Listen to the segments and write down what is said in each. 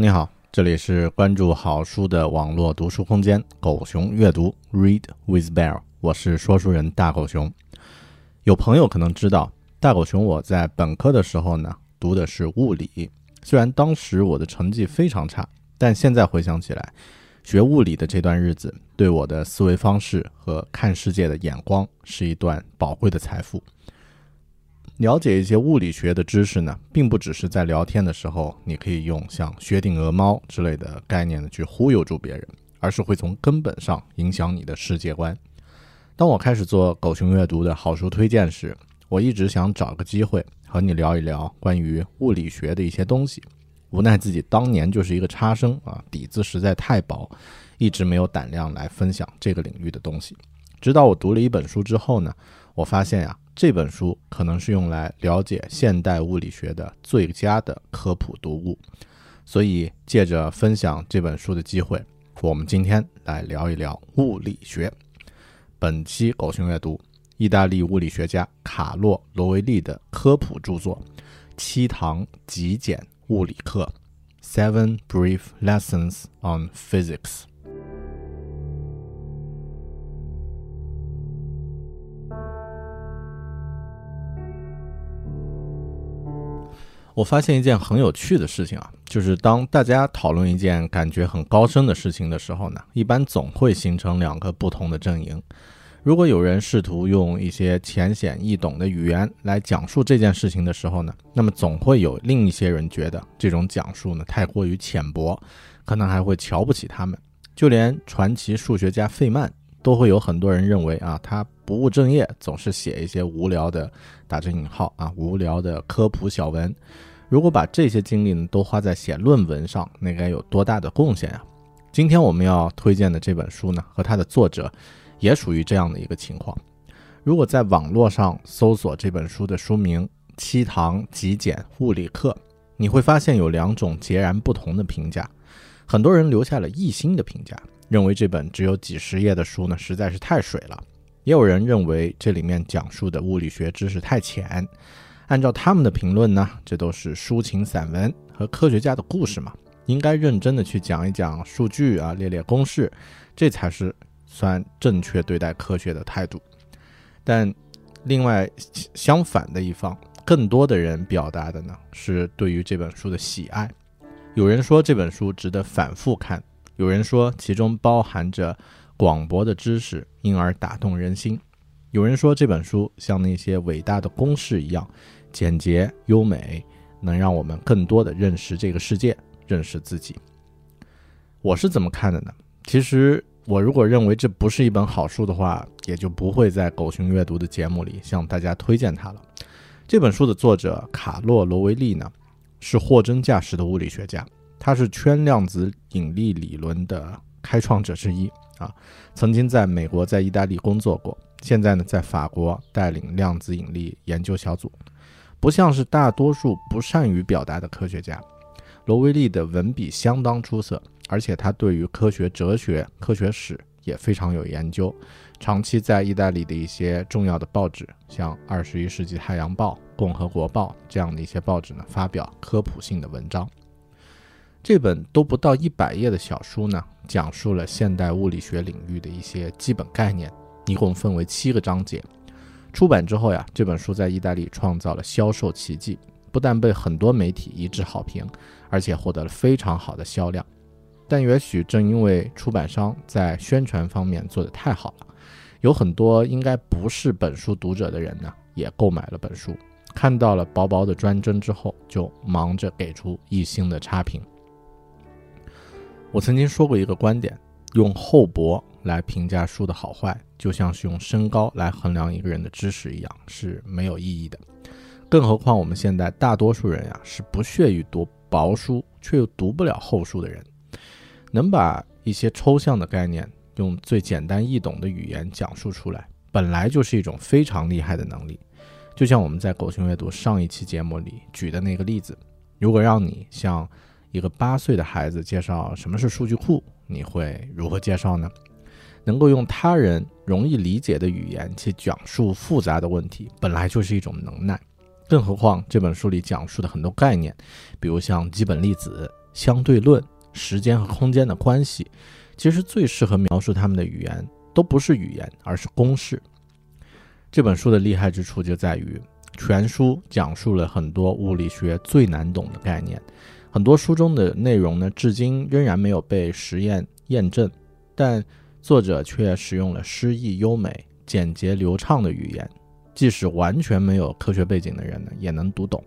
你好，这里是关注好书的网络读书空间“狗熊阅读 ”Read with Bear，我是说书人大狗熊。有朋友可能知道，大狗熊我在本科的时候呢，读的是物理。虽然当时我的成绩非常差，但现在回想起来，学物理的这段日子，对我的思维方式和看世界的眼光，是一段宝贵的财富。了解一些物理学的知识呢，并不只是在聊天的时候，你可以用像薛定谔猫之类的概念呢去忽悠住别人，而是会从根本上影响你的世界观。当我开始做狗熊阅读的好书推荐时，我一直想找个机会和你聊一聊关于物理学的一些东西。无奈自己当年就是一个差生啊，底子实在太薄，一直没有胆量来分享这个领域的东西。直到我读了一本书之后呢，我发现呀。这本书可能是用来了解现代物理学的最佳的科普读物，所以借着分享这本书的机会，我们今天来聊一聊物理学。本期狗熊阅读，意大利物理学家卡洛罗维利的科普著作《七堂极简物理课》（Seven Brief Lessons on Physics）。我发现一件很有趣的事情啊，就是当大家讨论一件感觉很高深的事情的时候呢，一般总会形成两个不同的阵营。如果有人试图用一些浅显易懂的语言来讲述这件事情的时候呢，那么总会有另一些人觉得这种讲述呢太过于浅薄，可能还会瞧不起他们。就连传奇数学家费曼，都会有很多人认为啊，他不务正业，总是写一些无聊的（打着引号啊）无聊的科普小文。如果把这些精力呢都花在写论文上，那该有多大的贡献啊！今天我们要推荐的这本书呢，和它的作者也属于这样的一个情况。如果在网络上搜索这本书的书名《七堂极简物理课》，你会发现有两种截然不同的评价。很多人留下了一星的评价，认为这本只有几十页的书呢实在是太水了；也有人认为这里面讲述的物理学知识太浅。按照他们的评论呢，这都是抒情散文和科学家的故事嘛，应该认真的去讲一讲数据啊，列列公式，这才是算正确对待科学的态度。但另外相反的一方，更多的人表达的呢是对于这本书的喜爱。有人说这本书值得反复看，有人说其中包含着广博的知识，因而打动人心。有人说这本书像那些伟大的公式一样。简洁优美，能让我们更多的认识这个世界，认识自己。我是怎么看的呢？其实，我如果认为这不是一本好书的话，也就不会在狗熊阅读的节目里向大家推荐它了。这本书的作者卡洛·罗维利呢，是货真价实的物理学家，他是圈量子引力理论的开创者之一啊，曾经在美国、在意大利工作过，现在呢在法国带领量子引力研究小组。不像是大多数不善于表达的科学家，罗威利的文笔相当出色，而且他对于科学哲学、科学史也非常有研究。长期在意大利的一些重要的报纸，像《二十一世纪太阳报》《共和国报》这样的一些报纸呢，发表科普性的文章。这本都不到一百页的小书呢，讲述了现代物理学领域的一些基本概念，一共分为七个章节。出版之后呀，这本书在意大利创造了销售奇迹，不但被很多媒体一致好评，而且获得了非常好的销量。但也许正因为出版商在宣传方面做得太好了，有很多应该不是本书读者的人呢，也购买了本书，看到了薄薄的专针之后，就忙着给出一星的差评。我曾经说过一个观点，用厚薄来评价书的好坏。就像是用身高来衡量一个人的知识一样，是没有意义的。更何况我们现在大多数人呀，是不屑于读薄书，却又读不了厚书的人。能把一些抽象的概念用最简单易懂的语言讲述出来，本来就是一种非常厉害的能力。就像我们在狗熊阅读上一期节目里举的那个例子，如果让你向一个八岁的孩子介绍什么是数据库，你会如何介绍呢？能够用他人容易理解的语言去讲述复杂的问题，本来就是一种能耐。更何况这本书里讲述的很多概念，比如像基本粒子、相对论、时间和空间的关系，其实最适合描述他们的语言都不是语言，而是公式。这本书的厉害之处就在于，全书讲述了很多物理学最难懂的概念，很多书中的内容呢，至今仍然没有被实验验证，但。作者却使用了诗意优美、简洁流畅的语言，即使完全没有科学背景的人呢，也能读懂。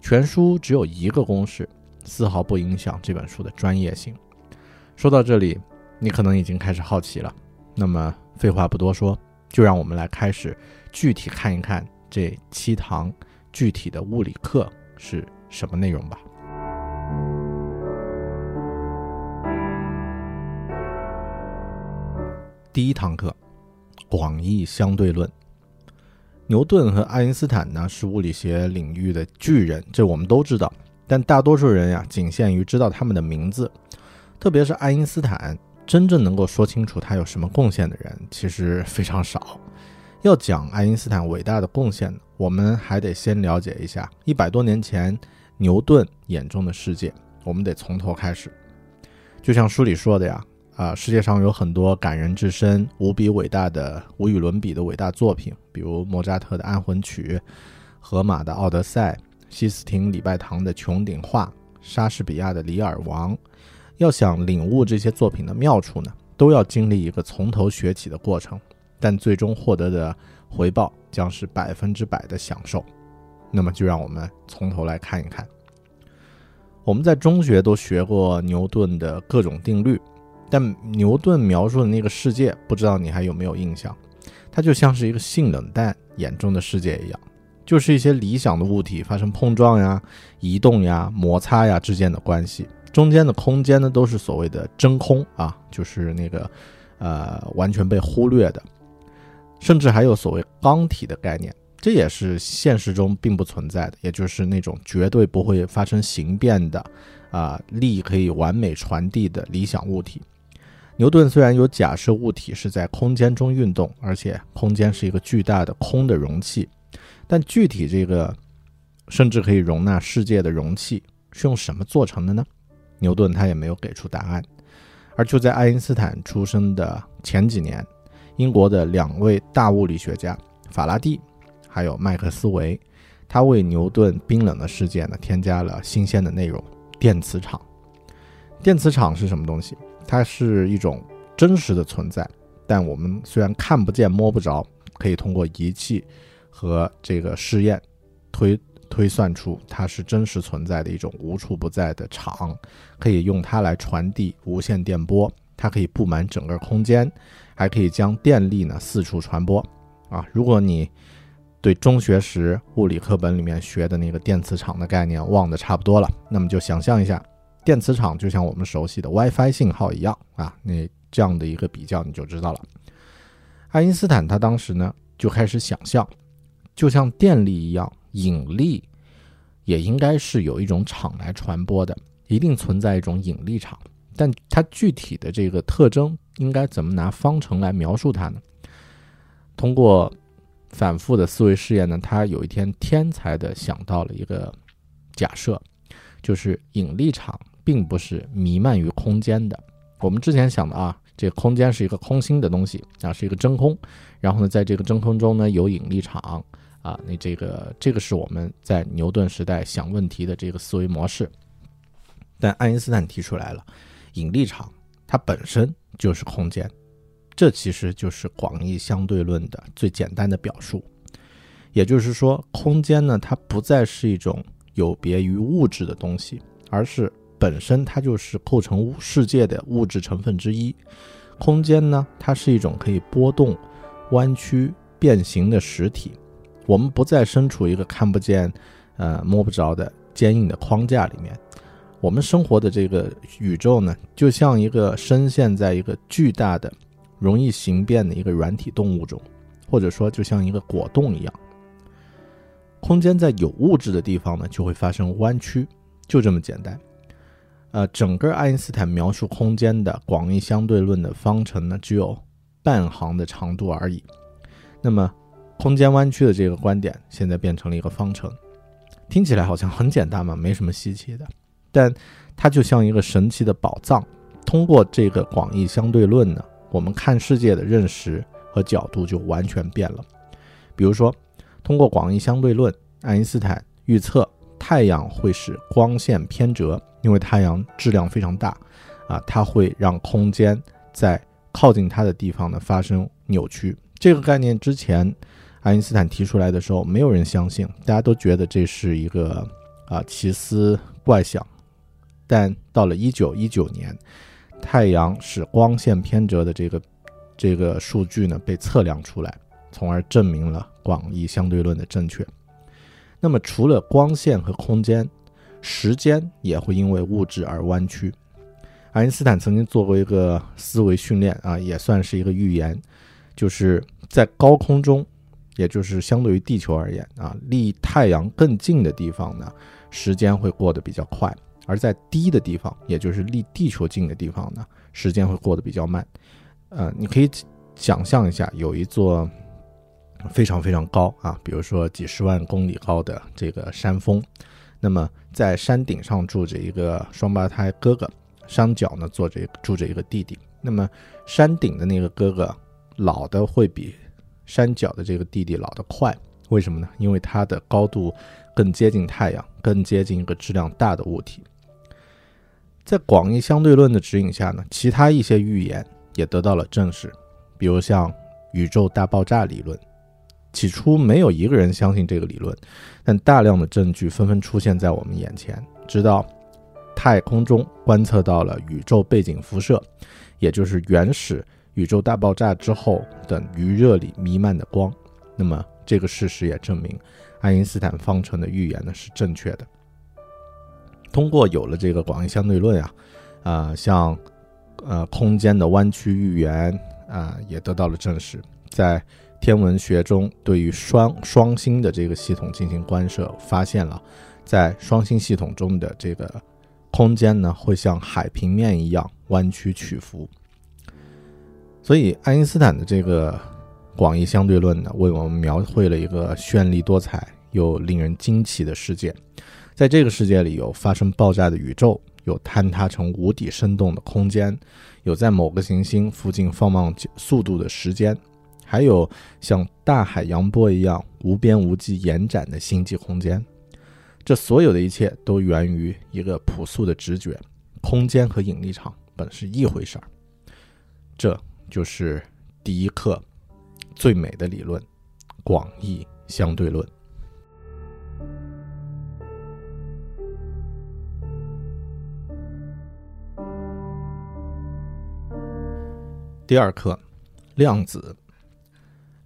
全书只有一个公式，丝毫不影响这本书的专业性。说到这里，你可能已经开始好奇了。那么，废话不多说，就让我们来开始具体看一看这七堂具体的物理课是什么内容吧。第一堂课，广义相对论。牛顿和爱因斯坦呢是物理学领域的巨人，这我们都知道。但大多数人呀，仅限于知道他们的名字。特别是爱因斯坦，真正能够说清楚他有什么贡献的人，其实非常少。要讲爱因斯坦伟大的贡献，我们还得先了解一下一百多年前牛顿眼中的世界。我们得从头开始。就像书里说的呀。啊，世界上有很多感人至深、无比伟大的、无与伦比的伟大作品，比如莫扎特的《安魂曲》、荷马的《奥德赛》、西斯廷礼拜堂的《穹顶画》、莎士比亚的《李尔王》。要想领悟这些作品的妙处呢，都要经历一个从头学起的过程，但最终获得的回报将是百分之百的享受。那么，就让我们从头来看一看。我们在中学都学过牛顿的各种定律。但牛顿描述的那个世界，不知道你还有没有印象？它就像是一个性冷淡眼中的世界一样，就是一些理想的物体发生碰撞呀、移动呀、摩擦呀之间的关系，中间的空间呢都是所谓的真空啊，就是那个呃完全被忽略的，甚至还有所谓刚体的概念，这也是现实中并不存在的，也就是那种绝对不会发生形变的啊力可以完美传递的理想物体。牛顿虽然有假设物体是在空间中运动，而且空间是一个巨大的空的容器，但具体这个甚至可以容纳世界的容器是用什么做成的呢？牛顿他也没有给出答案。而就在爱因斯坦出生的前几年，英国的两位大物理学家法拉第还有麦克斯韦，他为牛顿冰冷的世界呢添加了新鲜的内容——电磁场。电磁场是什么东西？它是一种真实的存在，但我们虽然看不见摸不着，可以通过仪器和这个试验推推算出它是真实存在的一种无处不在的场，可以用它来传递无线电波，它可以布满整个空间，还可以将电力呢四处传播。啊，如果你对中学时物理课本里面学的那个电磁场的概念忘得差不多了，那么就想象一下，电磁场就像我们熟悉的 WiFi 信号一样啊，那这样的一个比较你就知道了。爱因斯坦他当时呢就开始想象，就像电力一样，引力也应该是有一种场来传播的，一定存在一种引力场，但它具体的这个特征应该怎么拿方程来描述它呢？通过反复的思维试验呢，他有一天天才的想到了一个假设，就是引力场并不是弥漫于空间的。我们之前想的啊，这个空间是一个空心的东西啊，是一个真空，然后呢，在这个真空中呢有引力场啊，那这个这个是我们在牛顿时代想问题的这个思维模式。但爱因斯坦提出来了，引力场它本身就是空间。这其实就是广义相对论的最简单的表述，也就是说，空间呢，它不再是一种有别于物质的东西，而是本身它就是构成世界的物质成分之一。空间呢，它是一种可以波动、弯曲、变形的实体。我们不再身处一个看不见、呃摸不着的坚硬的框架里面。我们生活的这个宇宙呢，就像一个深陷在一个巨大的。容易形变的一个软体动物中，或者说就像一个果冻一样。空间在有物质的地方呢，就会发生弯曲，就这么简单。呃，整个爱因斯坦描述空间的广义相对论的方程呢，只有半行的长度而已。那么，空间弯曲的这个观点现在变成了一个方程，听起来好像很简单嘛，没什么稀奇的。但它就像一个神奇的宝藏，通过这个广义相对论呢。我们看世界的认识和角度就完全变了。比如说，通过广义相对论，爱因斯坦预测太阳会使光线偏折，因为太阳质量非常大，啊，它会让空间在靠近它的地方呢发生扭曲。这个概念之前爱因斯坦提出来的时候，没有人相信，大家都觉得这是一个啊奇思怪想。但到了一九一九年。太阳使光线偏折的这个这个数据呢被测量出来，从而证明了广义相对论的正确。那么，除了光线和空间，时间也会因为物质而弯曲。爱因斯坦曾经做过一个思维训练啊，也算是一个预言，就是在高空中，也就是相对于地球而言啊，离太阳更近的地方呢，时间会过得比较快。而在低的地方，也就是离地球近的地方呢，时间会过得比较慢。呃，你可以想象一下，有一座非常非常高啊，比如说几十万公里高的这个山峰，那么在山顶上住着一个双胞胎哥哥，山脚呢坐着住着一个弟弟。那么山顶的那个哥哥老的会比山脚的这个弟弟老得快，为什么呢？因为他的高度更接近太阳，更接近一个质量大的物体。在广义相对论的指引下呢，其他一些预言也得到了证实，比如像宇宙大爆炸理论。起初没有一个人相信这个理论，但大量的证据纷纷出现在我们眼前，直到太空中观测到了宇宙背景辐射，也就是原始宇宙大爆炸之后的余热里弥漫的光。那么这个事实也证明，爱因斯坦方程的预言呢是正确的。通过有了这个广义相对论啊，啊，像呃空间的弯曲预言啊，也得到了证实。在天文学中，对于双双星的这个系统进行观测，发现了在双星系统中的这个空间呢，会像海平面一样弯曲起伏。所以，爱因斯坦的这个广义相对论呢，为我们描绘了一个绚丽多彩又令人惊奇的世界。在这个世界里，有发生爆炸的宇宙，有坍塌成无底深洞的空间，有在某个行星附近放慢速度的时间，还有像大海洋波一样无边无际延展的星际空间。这所有的一切都源于一个朴素的直觉：空间和引力场本是一回事儿。这就是第一课最美的理论——广义相对论。第二课，量子。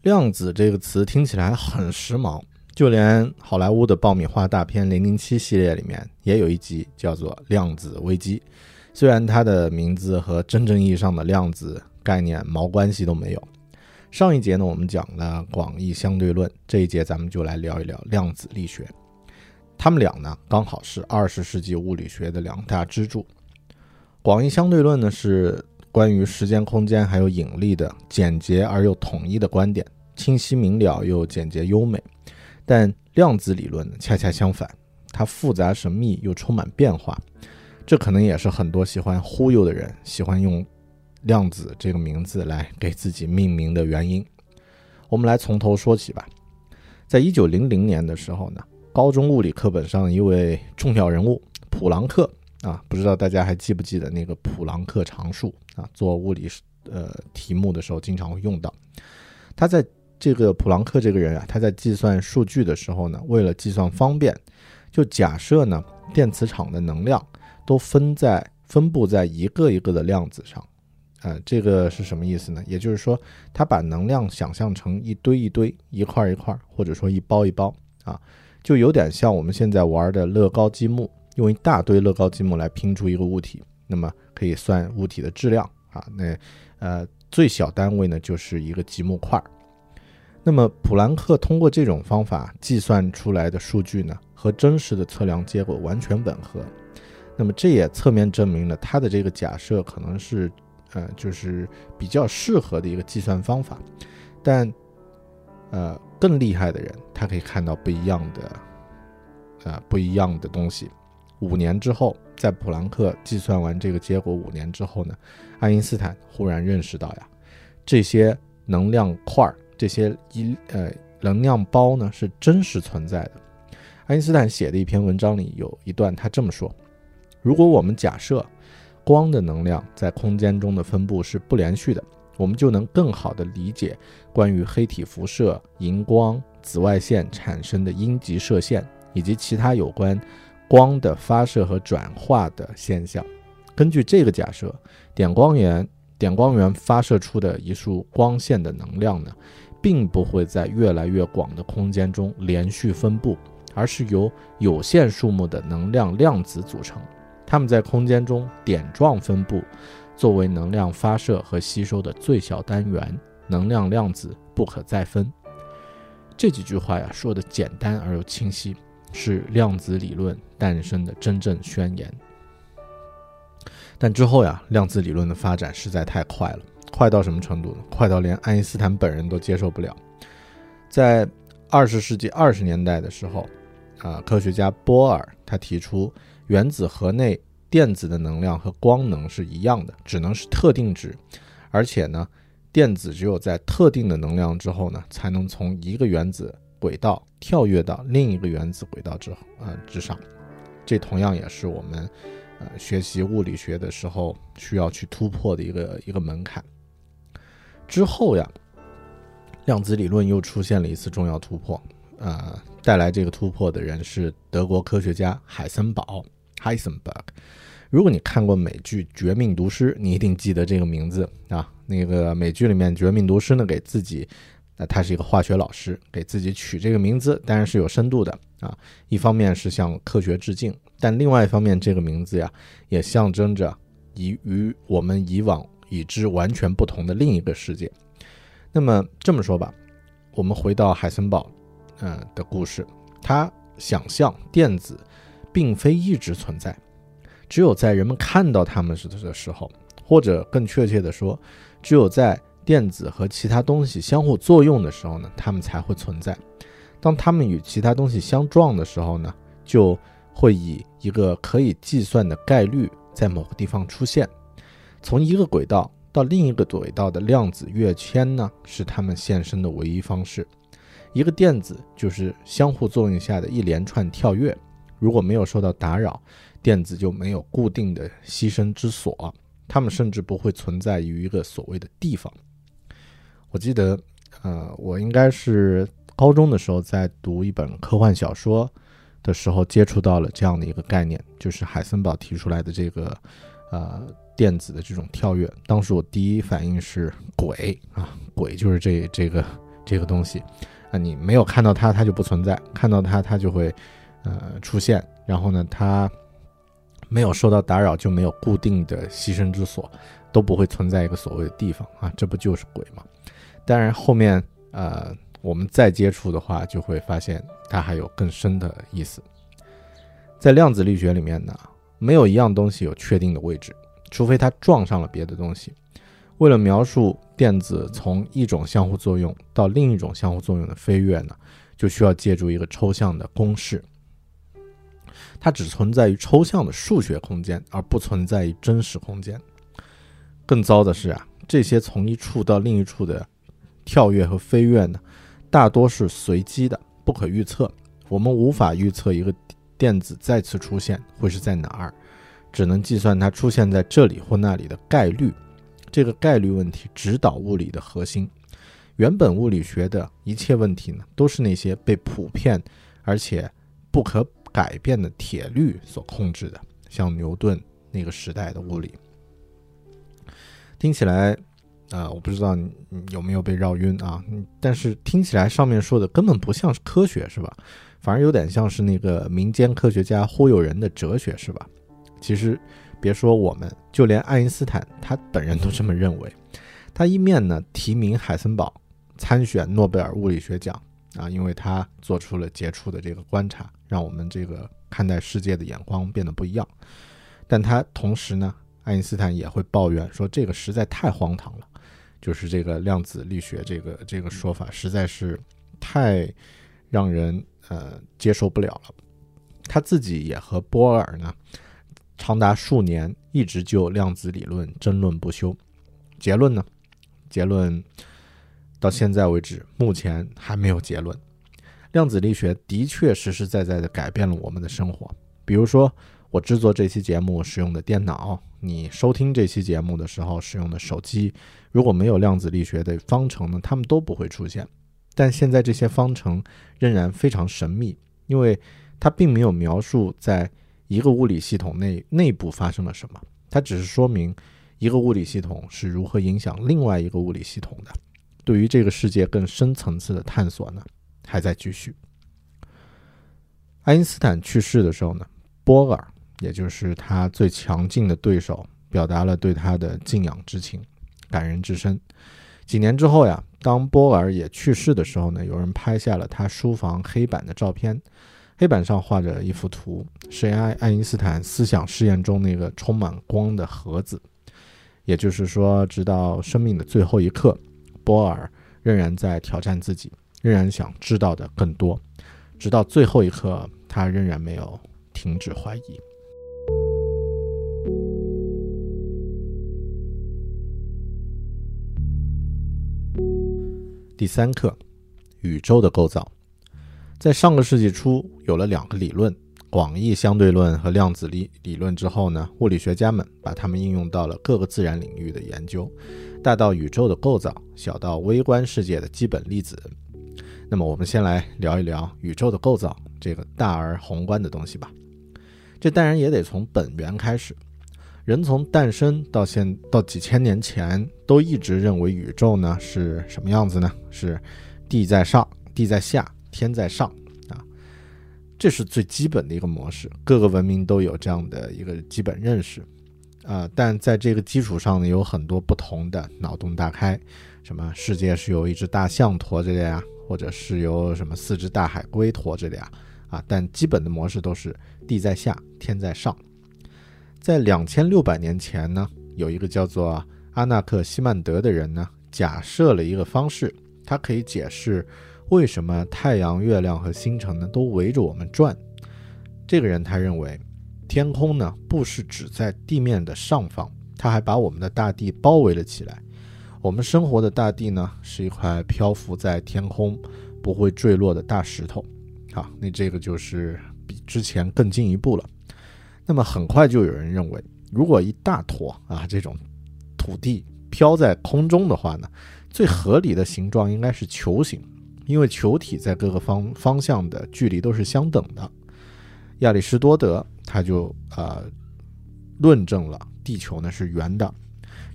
量子这个词听起来很时髦，就连好莱坞的爆米花大片《零零七》系列里面也有一集叫做《量子危机》，虽然它的名字和真正意义上的量子概念毛关系都没有。上一节呢，我们讲了广义相对论，这一节咱们就来聊一聊量子力学。他们俩呢，刚好是二十世纪物理学的两大支柱。广义相对论呢，是关于时间、空间还有引力的简洁而又统一的观点，清晰明了又简洁优美。但量子理论，恰恰相反，它复杂神秘又充满变化。这可能也是很多喜欢忽悠的人喜欢用量子这个名字来给自己命名的原因。我们来从头说起吧。在一九零零年的时候呢。高中物理课本上一位重要人物普朗克啊，不知道大家还记不记得那个普朗克常数啊？做物理呃题目的时候经常会用到。他在这个普朗克这个人啊，他在计算数据的时候呢，为了计算方便，就假设呢电磁场的能量都分在分布在一个一个的量子上。呃，这个是什么意思呢？也就是说，他把能量想象成一堆一堆、一块一块，或者说一包一包啊。就有点像我们现在玩的乐高积木，用一大堆乐高积木来拼出一个物体，那么可以算物体的质量啊。那呃最小单位呢就是一个积木块。那么普朗克通过这种方法计算出来的数据呢，和真实的测量结果完全吻合。那么这也侧面证明了他的这个假设可能是呃就是比较适合的一个计算方法，但。呃，更厉害的人，他可以看到不一样的，呃，不一样的东西。五年之后，在普朗克计算完这个结果五年之后呢，爱因斯坦忽然认识到呀，这些能量块儿，这些一呃能量包呢是真实存在的。爱因斯坦写的一篇文章里有一段，他这么说：如果我们假设光的能量在空间中的分布是不连续的。我们就能更好地理解关于黑体辐射、荧光、紫外线产生的阴极射线，以及其他有关光的发射和转化的现象。根据这个假设，点光源点光源发射出的一束光线的能量呢，并不会在越来越广的空间中连续分布，而是由有限数目的能量量子组成，它们在空间中点状分布。作为能量发射和吸收的最小单元，能量量子不可再分。这几句话呀，说的简单而又清晰，是量子理论诞生的真正宣言。但之后呀，量子理论的发展实在太快了，快到什么程度呢？快到连爱因斯坦本人都接受不了。在二十世纪二十年代的时候，啊，科学家波尔他提出原子核内。电子的能量和光能是一样的，只能是特定值，而且呢，电子只有在特定的能量之后呢，才能从一个原子轨道跳跃到另一个原子轨道之呃之上。这同样也是我们呃学习物理学的时候需要去突破的一个一个门槛。之后呀，量子理论又出现了一次重要突破，呃，带来这个突破的人是德国科学家海森堡。Heisenberg，如果你看过美剧《绝命毒师》，你一定记得这个名字啊。那个美剧里面，《绝命毒师》呢，给自己，那他是一个化学老师，给自己取这个名字，当然是有深度的啊。一方面是向科学致敬，但另外一方面，这个名字呀，也象征着以与我们以往已知完全不同的另一个世界。那么这么说吧，我们回到海森堡，嗯的故事，他想象电子。并非一直存在，只有在人们看到它们时的时候，或者更确切地说，只有在电子和其他东西相互作用的时候呢，它们才会存在。当它们与其他东西相撞的时候呢，就会以一个可以计算的概率在某个地方出现。从一个轨道到另一个轨道的量子跃迁呢，是它们现身的唯一方式。一个电子就是相互作用下的一连串跳跃。如果没有受到打扰，电子就没有固定的栖身之所，它们甚至不会存在于一个所谓的地方。我记得，呃，我应该是高中的时候在读一本科幻小说的时候接触到了这样的一个概念，就是海森堡提出来的这个，呃，电子的这种跳跃。当时我第一反应是鬼啊，鬼就是这这个这个东西，啊，你没有看到它，它就不存在；看到它，它就会呃出现。然后呢，它没有受到打扰，就没有固定的栖身之所，都不会存在一个所谓的地方啊，这不就是鬼吗？当然后面呃我们再接触的话，就会发现它还有更深的意思。在量子力学里面呢，没有一样东西有确定的位置，除非它撞上了别的东西。为了描述电子从一种相互作用到另一种相互作用的飞跃呢，就需要借助一个抽象的公式。它只存在于抽象的数学空间，而不存在于真实空间。更糟的是啊，这些从一处到另一处的跳跃和飞跃呢，大多是随机的，不可预测。我们无法预测一个电子再次出现会是在哪儿，只能计算它出现在这里或那里的概率。这个概率问题指导物理的核心。原本物理学的一切问题呢，都是那些被普遍而且不可改变的铁律所控制的，像牛顿那个时代的物理。听起来，啊，我不知道你有没有被绕晕啊？但是听起来上面说的根本不像是科学，是吧？反而有点像是那个民间科学家忽悠人的哲学，是吧？其实。别说我们，就连爱因斯坦他本人都这么认为。他一面呢提名海森堡参选诺贝尔物理学奖啊，因为他做出了杰出的这个观察，让我们这个看待世界的眼光变得不一样。但他同时呢，爱因斯坦也会抱怨说这个实在太荒唐了，就是这个量子力学这个这个说法实在是太让人呃接受不了了。他自己也和波尔呢。长达数年，一直就量子理论争论不休。结论呢？结论到现在为止，目前还没有结论。量子力学的确实实在在的改变了我们的生活。比如说，我制作这期节目使用的电脑，你收听这期节目的时候使用的手机，如果没有量子力学的方程呢，它们都不会出现。但现在这些方程仍然非常神秘，因为它并没有描述在。一个物理系统内内部发生了什么？它只是说明一个物理系统是如何影响另外一个物理系统的。对于这个世界更深层次的探索呢，还在继续。爱因斯坦去世的时候呢，波尔，也就是他最强劲的对手，表达了对他的敬仰之情，感人至深。几年之后呀，当波尔也去世的时候呢，有人拍下了他书房黑板的照片。黑板上画着一幅图，是爱爱因斯坦思想试验中那个充满光的盒子。也就是说，直到生命的最后一刻，波尔仍然在挑战自己，仍然想知道的更多。直到最后一刻，他仍然没有停止怀疑。第三课，宇宙的构造。在上个世纪初，有了两个理论——广义相对论和量子力理论之后呢，物理学家们把它们应用到了各个自然领域的研究，大到宇宙的构造，小到微观世界的基本粒子。那么，我们先来聊一聊宇宙的构造这个大而宏观的东西吧。这当然也得从本源开始。人从诞生到现到几千年前，都一直认为宇宙呢是什么样子呢？是地在上，地在下。天在上啊，这是最基本的一个模式，各个文明都有这样的一个基本认识啊。但在这个基础上呢，有很多不同的脑洞大开，什么世界是由一只大象驮着的呀，或者是由什么四只大海龟驮着的呀啊。但基本的模式都是地在下，天在上。在两千六百年前呢，有一个叫做阿纳克西曼德的人呢，假设了一个方式，它可以解释。为什么太阳、月亮和星辰呢都围着我们转？这个人他认为，天空呢不是只在地面的上方，它还把我们的大地包围了起来。我们生活的大地呢是一块漂浮在天空、不会坠落的大石头。好，那这个就是比之前更进一步了。那么很快就有人认为，如果一大坨啊这种土地飘在空中的话呢，最合理的形状应该是球形。因为球体在各个方方向的距离都是相等的，亚里士多德他就呃论证了地球呢是圆的，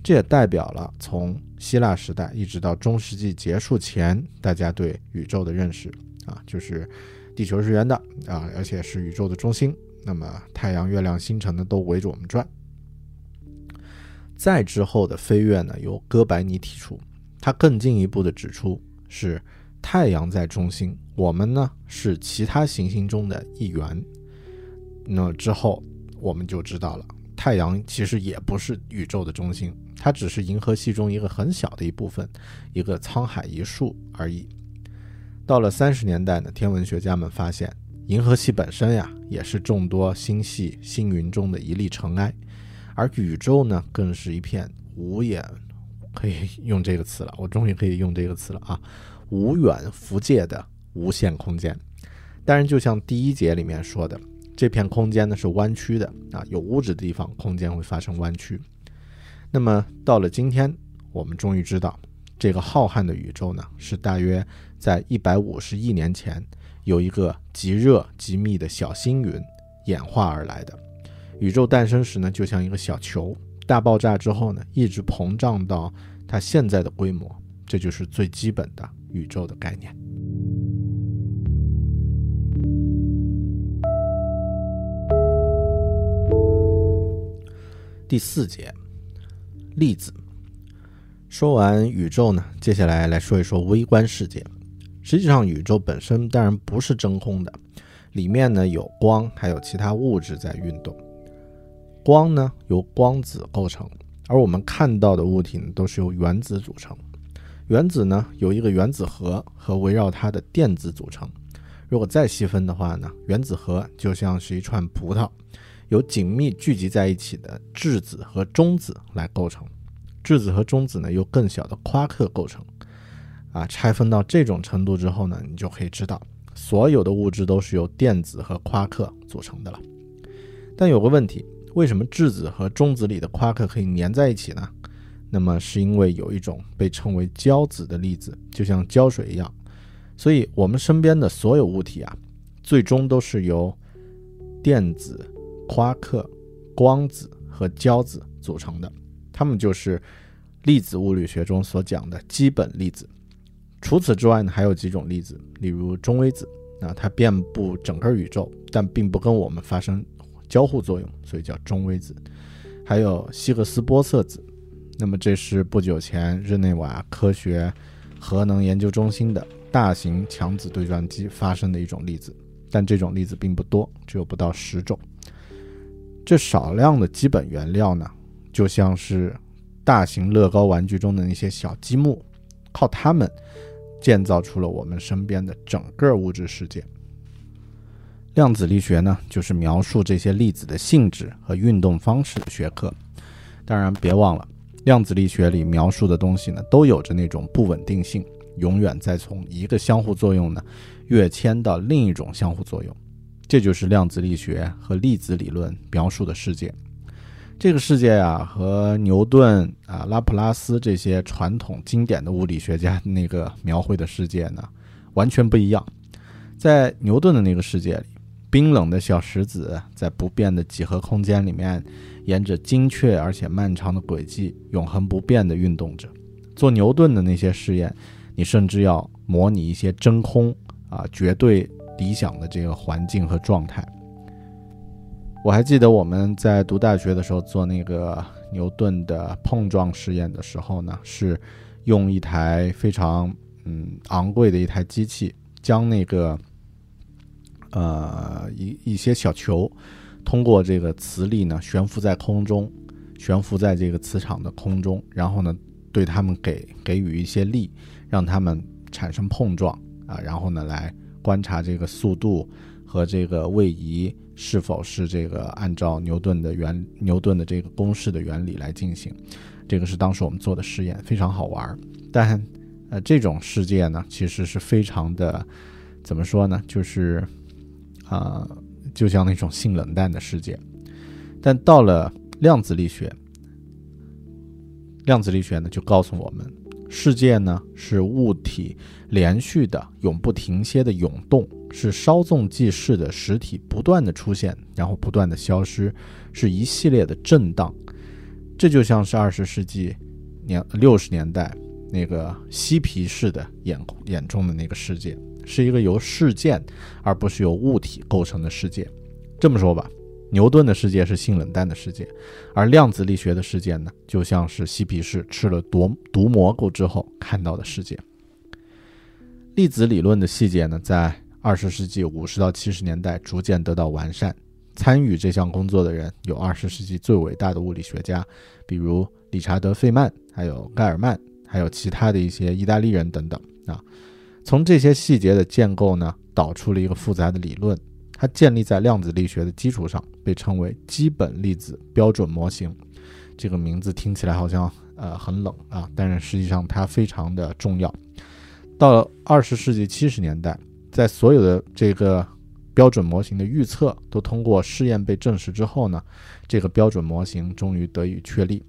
这也代表了从希腊时代一直到中世纪结束前，大家对宇宙的认识啊，就是地球是圆的啊，而且是宇宙的中心。那么太阳、月亮、星辰呢，都围着我们转。再之后的飞跃呢，由哥白尼提出，他更进一步的指出是太阳在中心，我们呢是其他行星中的一员。那之后我们就知道了，太阳其实也不是宇宙的中心。它只是银河系中一个很小的一部分，一个沧海一粟而已。到了三十年代呢，天文学家们发现，银河系本身呀，也是众多星系星云中的一粒尘埃，而宇宙呢，更是一片无眼，可以用这个词了，我终于可以用这个词了啊，无远弗届的无限空间。当然，就像第一节里面说的，这片空间呢是弯曲的啊，有物质的地方，空间会发生弯曲。那么到了今天，我们终于知道，这个浩瀚的宇宙呢，是大约在一百五十亿年前，有一个极热极密的小星云演化而来的。宇宙诞生时呢，就像一个小球，大爆炸之后呢，一直膨胀到它现在的规模。这就是最基本的宇宙的概念。第四节。粒子。说完宇宙呢，接下来来说一说微观世界。实际上，宇宙本身当然不是真空的，里面呢有光，还有其他物质在运动。光呢由光子构成，而我们看到的物体呢都是由原子组成。原子呢由一个原子核和围绕它的电子组成。如果再细分的话呢，原子核就像是一串葡萄。由紧密聚集在一起的质子和中子来构成，质子和中子呢由更小的夸克构成。啊，拆分到这种程度之后呢，你就可以知道，所有的物质都是由电子和夸克组成的了。但有个问题，为什么质子和中子里的夸克可以粘在一起呢？那么是因为有一种被称为胶子的粒子，就像胶水一样。所以，我们身边的所有物体啊，最终都是由电子。夸克、光子和胶子组成的，它们就是粒子物理学中所讲的基本粒子。除此之外呢，还有几种粒子，例如中微子，啊，它遍布整个宇宙，但并不跟我们发生交互作用，所以叫中微子。还有希格斯玻色子，那么这是不久前日内瓦科学核能研究中心的大型强子对撞机发生的一种粒子，但这种粒子并不多，只有不到十种。这少量的基本原料呢，就像是大型乐高玩具中的那些小积木，靠它们建造出了我们身边的整个物质世界。量子力学呢，就是描述这些粒子的性质和运动方式的学科。当然，别忘了，量子力学里描述的东西呢，都有着那种不稳定性，永远在从一个相互作用呢跃迁到另一种相互作用。这就是量子力学和粒子理论描述的世界。这个世界啊，和牛顿啊、拉普拉斯这些传统经典的物理学家那个描绘的世界呢，完全不一样。在牛顿的那个世界里，冰冷的小石子在不变的几何空间里面，沿着精确而且漫长的轨迹，永恒不变地运动着。做牛顿的那些试验，你甚至要模拟一些真空啊，绝对。理想的这个环境和状态，我还记得我们在读大学的时候做那个牛顿的碰撞实验的时候呢，是用一台非常嗯昂贵的一台机器，将那个呃一一些小球通过这个磁力呢悬浮在空中，悬浮在这个磁场的空中，然后呢对他们给给予一些力，让他们产生碰撞啊，然后呢来。观察这个速度和这个位移是否是这个按照牛顿的原牛顿的这个公式的原理来进行，这个是当时我们做的实验，非常好玩。但呃，这种世界呢，其实是非常的怎么说呢？就是啊，就像那种性冷淡的世界。但到了量子力学，量子力学呢就告诉我们。世界呢是物体连续的、永不停歇的涌动，是稍纵即逝的实体不断的出现，然后不断的消失，是一系列的震荡。这就像是二十世纪年六十年代那个嬉皮士的眼眼中的那个世界，是一个由事件而不是由物体构成的世界。这么说吧，牛顿的世界是性冷淡的世界，而量子力学的世界呢，就像是嬉皮士吃了毒毒蘑菇之后看到的世界。粒子理论的细节呢，在二十世纪五十到七十年代逐渐得到完善。参与这项工作的人有二十世纪最伟大的物理学家，比如理查德·费曼，还有盖尔曼，还有其他的一些意大利人等等啊。从这些细节的建构呢，导出了一个复杂的理论，它建立在量子力学的基础上，被称为基本粒子标准模型。这个名字听起来好像呃很冷啊，但是实际上它非常的重要。到了二十世纪七十年代，在所有的这个标准模型的预测都通过试验被证实之后呢，这个标准模型终于得以确立。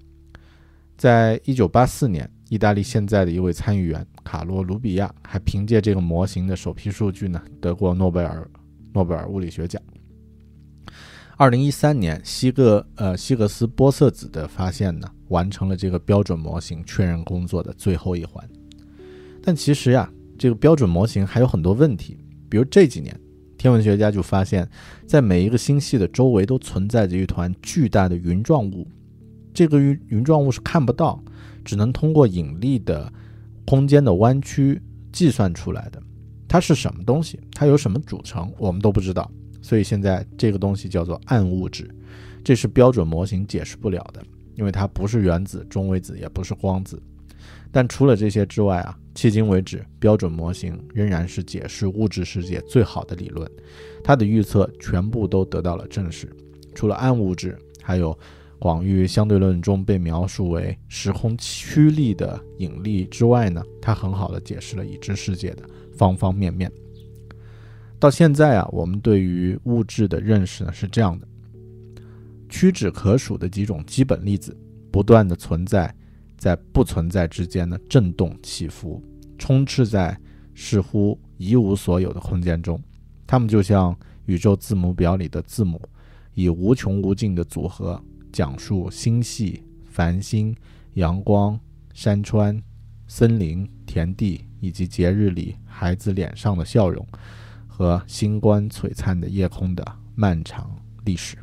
在一九八四年，意大利现在的一位参议员卡罗·卢比亚还凭借这个模型的首批数据呢，得过诺贝尔诺贝尔物理学奖。二零一三年，西格呃西格斯波色子的发现呢，完成了这个标准模型确认工作的最后一环。但其实呀，这个标准模型还有很多问题，比如这几年。天文学家就发现，在每一个星系的周围都存在着一团巨大的云状物。这个云云状物是看不到，只能通过引力的空间的弯曲计算出来的。它是什么东西？它有什么组成？我们都不知道。所以现在这个东西叫做暗物质，这是标准模型解释不了的，因为它不是原子、中微子，也不是光子。但除了这些之外啊。迄今为止，标准模型仍然是解释物质世界最好的理论，它的预测全部都得到了证实。除了暗物质，还有广域相对论中被描述为时空曲力的引力之外呢，它很好的解释了已知世界的方方面面。到现在啊，我们对于物质的认识呢是这样的：屈指可数的几种基本粒子，不断的存在。在不存在之间呢，震动起伏，充斥在似乎一无所有的空间中。它们就像宇宙字母表里的字母，以无穷无尽的组合讲述星系、繁星、阳光、山川、森林、田地，以及节日里孩子脸上的笑容和星光璀璨的夜空的漫长历史。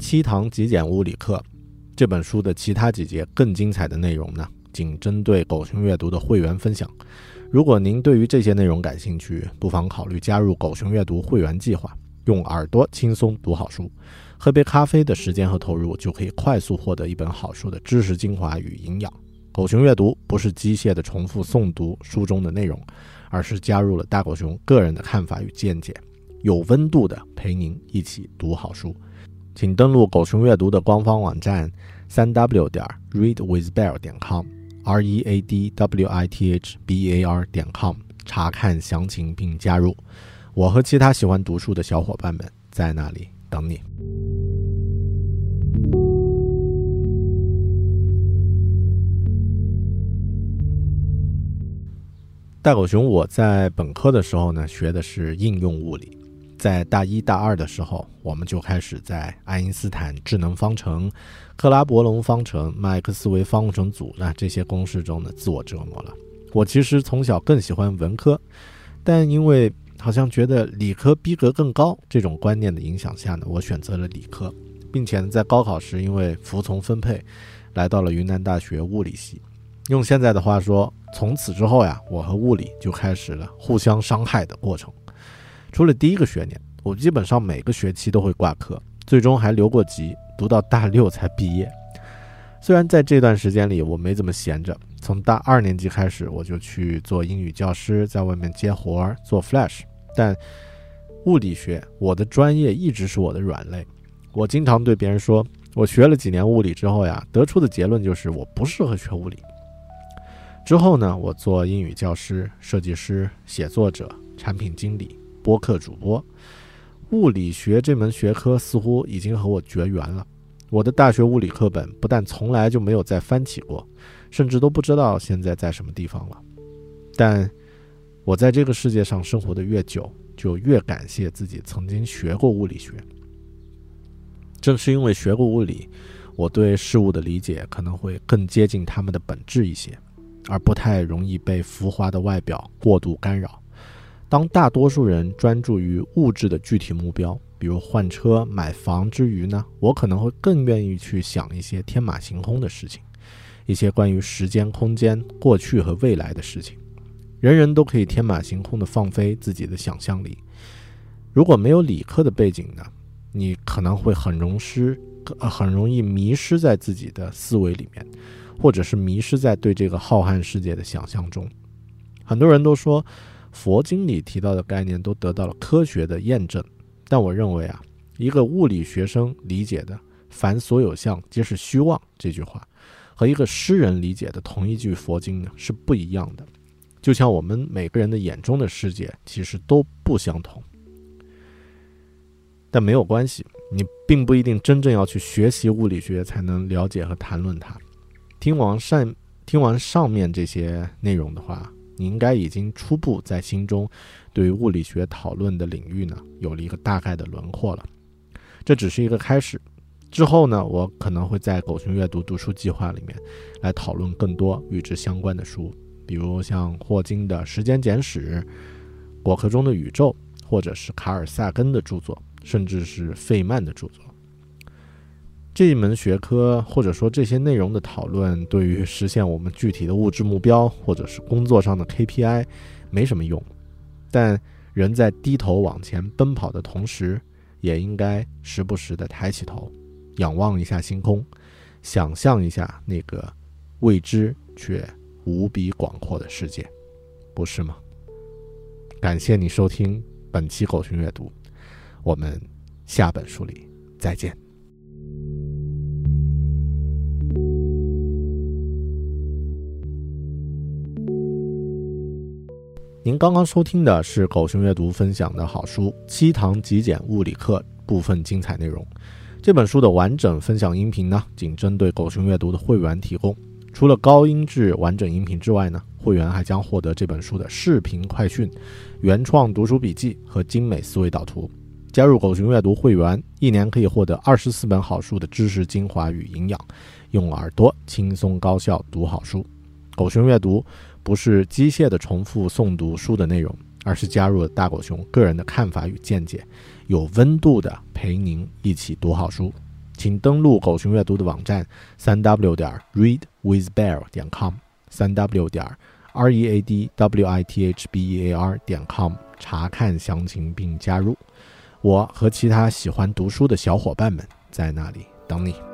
七堂极简物理课这本书的其他几节更精彩的内容呢，仅针对狗熊阅读的会员分享。如果您对于这些内容感兴趣，不妨考虑加入狗熊阅读会员计划，用耳朵轻松读好书，喝杯咖啡的时间和投入就可以快速获得一本好书的知识精华与营养。狗熊阅读不是机械的重复诵读书中的内容，而是加入了大狗熊个人的看法与见解，有温度的陪您一起读好书。请登录狗熊阅读的官方网站，三 w 点 readwithbear 点 com r e a d w i t h b a r 点 com 查看详情并加入。我和其他喜欢读书的小伙伴们在那里等你。大狗熊，我在本科的时候呢，学的是应用物理。在大一、大二的时候，我们就开始在爱因斯坦智能方程、克拉伯龙方程、麦克斯韦方程组那这些公式中呢自我折磨了。我其实从小更喜欢文科，但因为好像觉得理科逼格更高这种观念的影响下呢，我选择了理科，并且呢在高考时因为服从分配，来到了云南大学物理系。用现在的话说，从此之后呀，我和物理就开始了互相伤害的过程。除了第一个学年，我基本上每个学期都会挂科，最终还留过级，读到大六才毕业。虽然在这段时间里我没怎么闲着，从大二年级开始我就去做英语教师，在外面接活儿做 Flash，但物理学我的专业一直是我的软肋。我经常对别人说，我学了几年物理之后呀，得出的结论就是我不适合学物理。之后呢，我做英语教师、设计师、写作者、产品经理。播客主播，物理学这门学科似乎已经和我绝缘了。我的大学物理课本不但从来就没有再翻起过，甚至都不知道现在在什么地方了。但我在这个世界上生活的越久，就越感谢自己曾经学过物理学。正是因为学过物理，我对事物的理解可能会更接近它们的本质一些，而不太容易被浮华的外表过度干扰。当大多数人专注于物质的具体目标，比如换车、买房之余呢，我可能会更愿意去想一些天马行空的事情，一些关于时间、空间、过去和未来的事情。人人都可以天马行空地放飞自己的想象力。如果没有理科的背景呢？你可能会很容失，很容易迷失在自己的思维里面，或者是迷失在对这个浩瀚世界的想象中。很多人都说，佛经里提到的概念都得到了科学的验证，但我认为啊，一个物理学生理解的“凡所有相，皆是虚妄”这句话，和一个诗人理解的同一句佛经呢是不一样的。就像我们每个人的眼中的世界，其实都不相同。但没有关系，你并不一定真正要去学习物理学才能了解和谈论它。听完上听完上面这些内容的话，你应该已经初步在心中对于物理学讨论的领域呢有了一个大概的轮廓了。这只是一个开始，之后呢，我可能会在狗熊阅读读书计划里面来讨论更多与之相关的书，比如像霍金的《时间简史》、果壳中的宇宙，或者是卡尔萨根的著作。甚至是费曼的著作，这一门学科或者说这些内容的讨论，对于实现我们具体的物质目标或者是工作上的 KPI 没什么用。但人在低头往前奔跑的同时，也应该时不时的抬起头，仰望一下星空，想象一下那个未知却无比广阔的世界，不是吗？感谢你收听本期狗熊阅读。我们下本书里再见。您刚刚收听的是狗熊阅读分享的好书《七堂极简物理课》部分精彩内容。这本书的完整分享音频呢，仅针对狗熊阅读的会员提供。除了高音质完整音频之外呢，会员还将获得这本书的视频快讯、原创读书笔记和精美思维导图。加入狗熊阅读会员，一年可以获得二十四本好书的知识精华与营养，用耳朵轻松高效读好书。狗熊阅读不是机械的重复诵读书的内容，而是加入了大狗熊个人的看法与见解，有温度的陪您一起读好书。请登录狗熊阅读的网站：三 w 点 readwithbear 点 com，三 w 点 r e a d w i t h b e a r 点 com 查看详情并加入。我和其他喜欢读书的小伙伴们在那里等你。